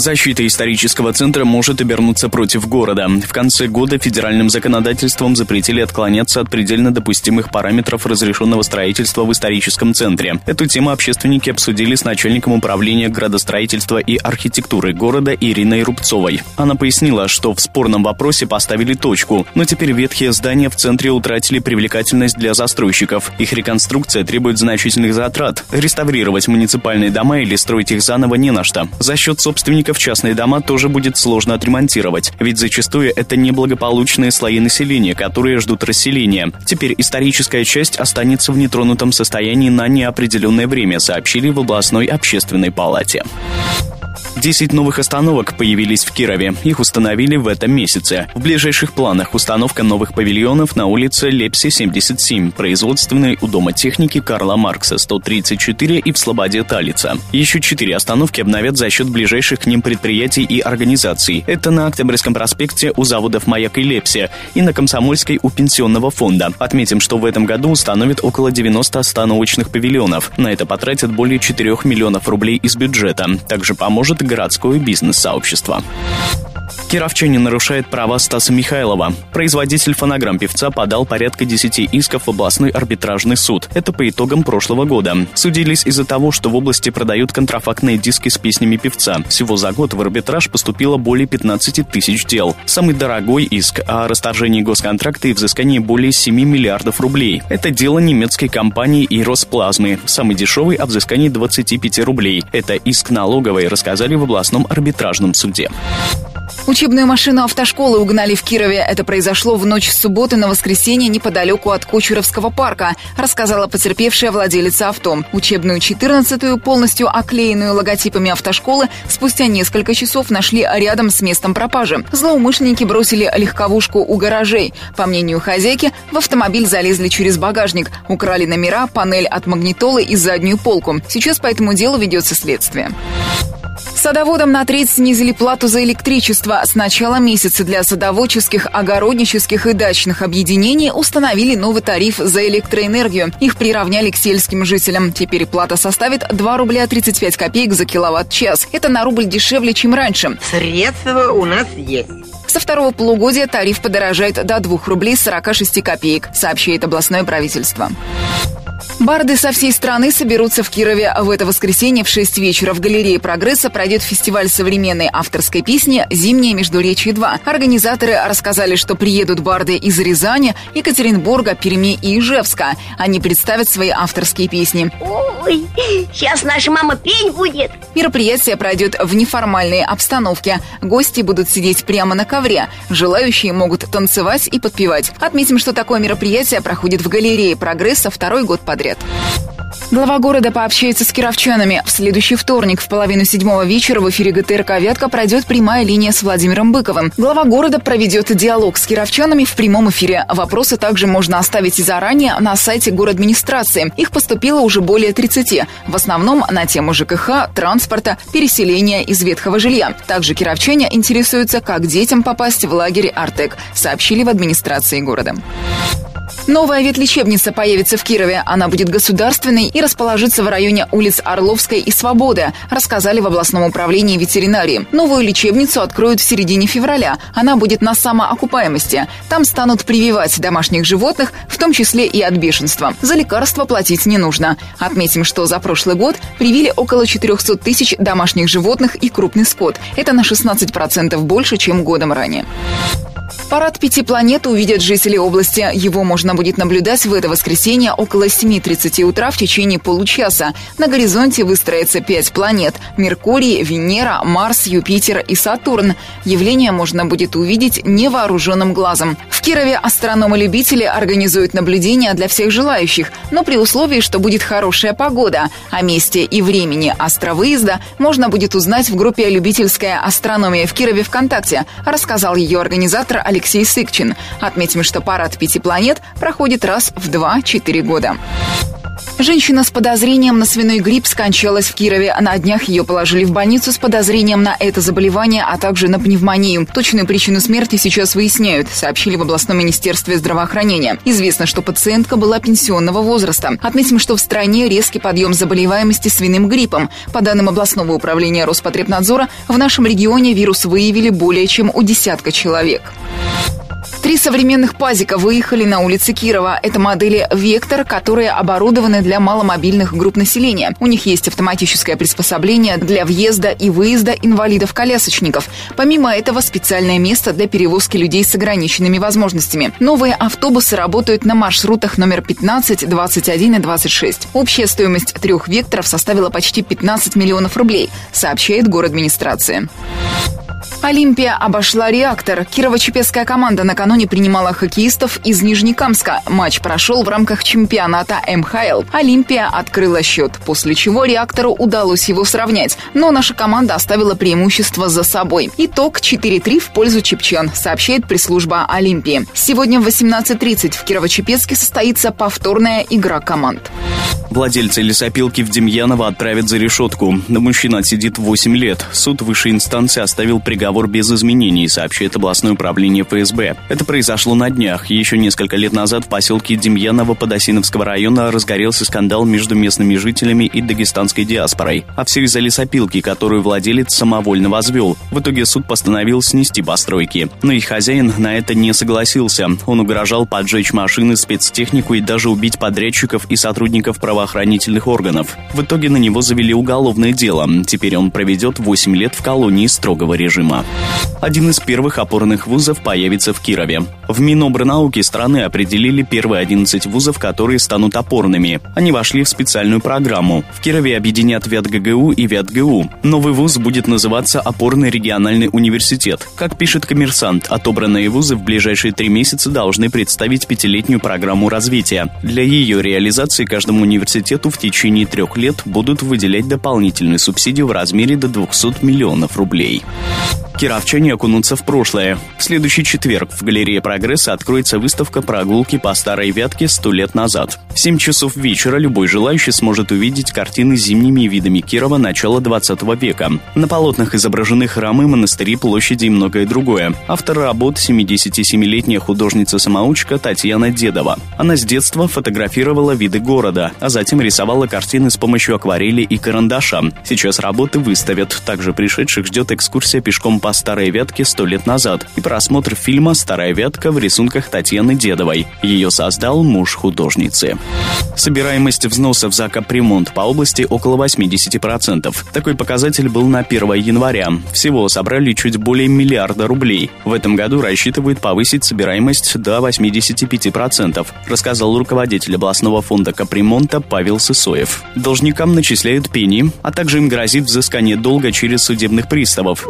Защита исторического центра может обернуться против города. В конце года федеральным законодательством запретили отклоняться от предельно допустимых параметров разрешенного строительства в историческом центре. Эту тему общественники обсудили с начальником управления градостроительства и архитектуры города Ириной Рубцовой. Она пояснила, что в спорном вопросе поставили точку, но теперь ветхие здания в центре утратили привлекательность для застройщиков. Их реконструкция требует значительных затрат. Реставрировать муниципальные дома или строить их заново не на что. За счет собственников собственников частные дома тоже будет сложно отремонтировать, ведь зачастую это неблагополучные слои населения, которые ждут расселения. Теперь историческая часть останется в нетронутом состоянии на неопределенное время, сообщили в областной общественной палате. 10 новых остановок появились в Кирове. Их установили в этом месяце. В ближайших планах установка новых павильонов на улице Лепси 77, производственной у Дома техники Карла Маркса 134 и в Слободе Талица. Еще 4 остановки обновят за счет ближайших к ним предприятий и организаций. Это на Октябрьском проспекте у заводов «Маяк» и «Лепси» и на Комсомольской у Пенсионного фонда. Отметим, что в этом году установят около 90 остановочных павильонов. На это потратят более 4 миллионов рублей из бюджета. Также поможет городское бизнес-сообщество. Кировчанин нарушает права Стаса Михайлова. Производитель фонограмм певца подал порядка 10 исков в областной арбитражный суд. Это по итогам прошлого года. Судились из-за того, что в области продают контрафактные диски с песнями певца. Всего за год в арбитраж поступило более 15 тысяч дел. Самый дорогой иск о расторжении госконтракта и взыскании более 7 миллиардов рублей. Это дело немецкой компании и Росплазмы. Самый дешевый о взыскании 25 рублей. Это иск налоговой, рассказали в областном арбитражном суде. Учебную машину автошколы угнали в Кирове. Это произошло в ночь с субботы на воскресенье неподалеку от Кучеровского парка, рассказала потерпевшая владелица авто. Учебную 14-ю, полностью оклеенную логотипами автошколы, спустя несколько часов нашли рядом с местом пропажи. Злоумышленники бросили легковушку у гаражей. По мнению хозяйки, в автомобиль залезли через багажник, украли номера, панель от магнитолы и заднюю полку. Сейчас по этому делу ведется следствие. Садоводам на треть снизили плату за электричество. С начала месяца для садоводческих, огороднических и дачных объединений установили новый тариф за электроэнергию. Их приравняли к сельским жителям. Теперь плата составит 2 рубля 35 копеек за киловатт-час. Это на рубль дешевле, чем раньше. Средства у нас есть. Со второго полугодия тариф подорожает до 2 рублей 46 копеек, сообщает областное правительство. Барды со всей страны соберутся в Кирове. В это воскресенье в 6 вечера в галерее «Прогресса» пройдет фестиваль современной авторской песни «Зимнее Междуречье-2». Организаторы рассказали, что приедут барды из Рязани, Екатеринбурга, Перми и Ижевска. Они представят свои авторские песни. Ой, сейчас наша мама петь будет. Мероприятие пройдет в неформальной обстановке. Гости будут сидеть прямо на ковре. Желающие могут танцевать и подпевать. Отметим, что такое мероприятие проходит в галерее «Прогресса» второй год подряд лет. Глава города пообщается с кировчанами. В следующий вторник в половину седьмого вечера в эфире ГТРК «Вятка» пройдет прямая линия с Владимиром Быковым. Глава города проведет диалог с кировчанами в прямом эфире. Вопросы также можно оставить и заранее на сайте администрации. Их поступило уже более 30. В основном на тему ЖКХ, транспорта, переселения из ветхого жилья. Также кировчане интересуются, как детям попасть в лагерь «Артек», сообщили в администрации города. Новая ветлечебница появится в Кирове. Она будет государственной и расположится в районе улиц Орловской и Свободы, рассказали в областном управлении ветеринарии. Новую лечебницу откроют в середине февраля. Она будет на самоокупаемости. Там станут прививать домашних животных, в том числе и от бешенства. За лекарства платить не нужно. Отметим, что за прошлый год привили около 400 тысяч домашних животных и крупный скот. Это на 16% больше, чем годом ранее. Парад пяти планет увидят жители области. Его можно будет наблюдать в это воскресенье около 7.30 утра в течение получаса. На горизонте выстроится пять планет – Меркурий, Венера, Марс, Юпитер и Сатурн. Явление можно будет увидеть невооруженным глазом. В Кирове астрономы-любители организуют наблюдения для всех желающих, но при условии, что будет хорошая погода. О месте и времени астровыезда можно будет узнать в группе «Любительская астрономия» в Кирове ВКонтакте, рассказал ее организатор Алексей Алексей Сыкчин. Отметим, что парад пяти планет проходит раз в 2-4 года. Женщина с подозрением на свиной грипп скончалась в Кирове. На днях ее положили в больницу с подозрением на это заболевание, а также на пневмонию. Точную причину смерти сейчас выясняют, сообщили в областном министерстве здравоохранения. Известно, что пациентка была пенсионного возраста. Отметим, что в стране резкий подъем заболеваемости свиным гриппом. По данным областного управления Роспотребнадзора, в нашем регионе вирус выявили более чем у десятка человек. Три современных пазика выехали на улицы Кирова. Это модели «Вектор», которые оборудованы для маломобильных групп населения. У них есть автоматическое приспособление для въезда и выезда инвалидов-колясочников. Помимо этого, специальное место для перевозки людей с ограниченными возможностями. Новые автобусы работают на маршрутах номер 15, 21 и 26. Общая стоимость трех «Векторов» составила почти 15 миллионов рублей, сообщает город администрации. Олимпия обошла реактор. Кирово-Чепецкая команда накануне принимала хоккеистов из Нижнекамска. Матч прошел в рамках чемпионата МХЛ. Олимпия открыла счет, после чего реактору удалось его сравнять. Но наша команда оставила преимущество за собой. Итог 4-3 в пользу чепчан, сообщает пресс-служба Олимпии. Сегодня в 18.30 в Кирово-Чепецке состоится повторная игра команд. Владельцы лесопилки в Демьяново отправят за решетку. Мужчина отсидит 8 лет. Суд высшей инстанции оставил приговор без изменений, сообщает областное управление ФСБ. Это произошло на днях. Еще несколько лет назад в поселке Демьяново Подосиновского района разгорелся скандал между местными жителями и дагестанской диаспорой. А все из-за лесопилки, которую владелец самовольно возвел. В итоге суд постановил снести постройки. Но их хозяин на это не согласился. Он угрожал поджечь машины, спецтехнику и даже убить подрядчиков и сотрудников правоохранительных органов. В итоге на него завели уголовное дело. Теперь он проведет 8 лет в колонии строгого режима. Один из первых опорных вузов появится в Кирове. В Минобрнауки страны определили первые 11 вузов, которые станут опорными. Они вошли в специальную программу. В Кирове объединят ВятГГУ и ВятГУ. Новый вуз будет называться Опорный региональный университет. Как пишет коммерсант, отобранные вузы в ближайшие три месяца должны представить пятилетнюю программу развития. Для ее реализации каждому университету в течение трех лет будут выделять дополнительные субсидии в размере до 200 миллионов рублей. Кировчане окунутся в прошлое. В следующий четверг в галерее «Прогресса» откроется выставка «Прогулки по старой Вятке сто лет назад». В 7 часов вечера любой желающий сможет увидеть картины с зимними видами Кирова начала 20 века. На полотнах изображены храмы, монастыри, площади и многое другое. Автор работ – 77-летняя художница-самоучка Татьяна Дедова. Она с детства фотографировала виды города, а затем рисовала картины с помощью акварели и карандаша. Сейчас работы выставят. Также пришедших ждет экскурсия пешком по Старой Вятке сто лет назад и просмотр фильма «Старая Вятка» в рисунках Татьяны Дедовой. Ее создал муж художницы. Собираемость взносов за капремонт по области около 80%. Такой показатель был на 1 января. Всего собрали чуть более миллиарда рублей. В этом году рассчитывают повысить собираемость до 85%, рассказал руководитель областного фонда капремонта Павел Сысоев. Должникам начисляют пени, а также им грозит взыскание долга через судебных приставов.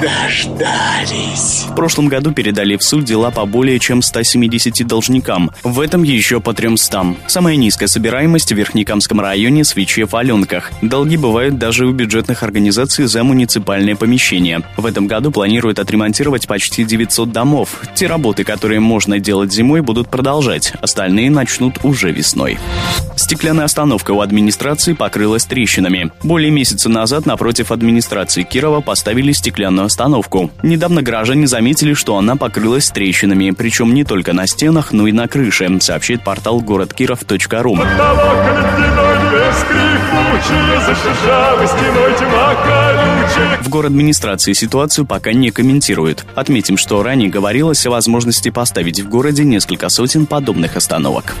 Дождались. В прошлом году передали в суд дела по более чем 170 должникам. В этом еще по 300. Самая низкая собираемость в Верхнекамском районе Свече-Аленках. Долги бывают даже у бюджетных организаций за муниципальное помещение. В этом году планируют отремонтировать почти 900 домов. Те работы, которые можно делать зимой, будут продолжать. Остальные начнут уже весной. Стеклянная остановка у администрации покрылась трещинами. Более месяца назад напротив администрации Кирова поставили стеклянную остановку. Недавно граждане заметили, что она покрылась трещинами, причем не только на стенах, но и на крыше, сообщает портал городкиров.ру. В город администрации ситуацию пока не комментирует. Отметим, что ранее говорилось о возможности поставить в городе несколько сотен подобных остановок.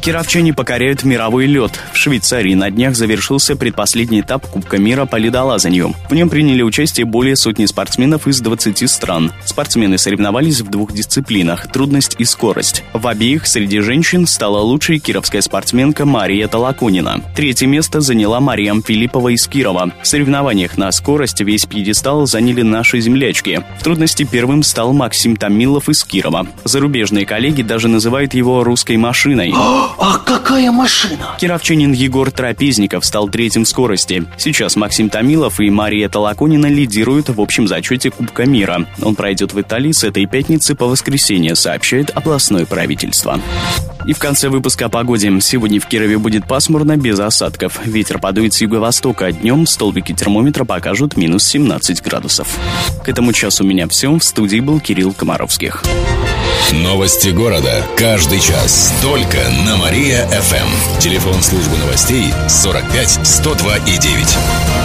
Кировчане покоряют мировой лед. В Швейцарии на днях завершился предпоследний этап Кубка мира по ледолазанию. В нем приняли участие более сотни спортсменов из 20 стран. Спортсмены соревновались в двух дисциплинах – трудность и скорость. В обеих среди женщин стала лучшей кировская спортсменка Мария Толоконина. Третье место заняла Мариам Филиппова из Кирова. В соревнованиях на скорость весь пьедестал заняли наши землячки. В трудности первым стал Максим Томилов из Кирова. Зарубежные коллеги даже называют его русской машиной. А какая машина? Кировчанин Егор Трапезников стал третьим в скорости. Сейчас Максим Томилов и Мария Толоконина лидируют в общем зачете Кубка мира. Он пройдет в Италии с этой пятницы по воскресенье, сообщает областное правительство. И в конце выпуска о погоде. Сегодня в Кирове будет пасмурно, без осадков. Ветер подует с юго-востока. Днем столбики термометра покажут минус 17 градусов. К этому часу у меня все. В студии был Кирилл Комаровских. Новости города. Каждый час. Только на Мария-ФМ. Телефон службы новостей 45 102 и 9.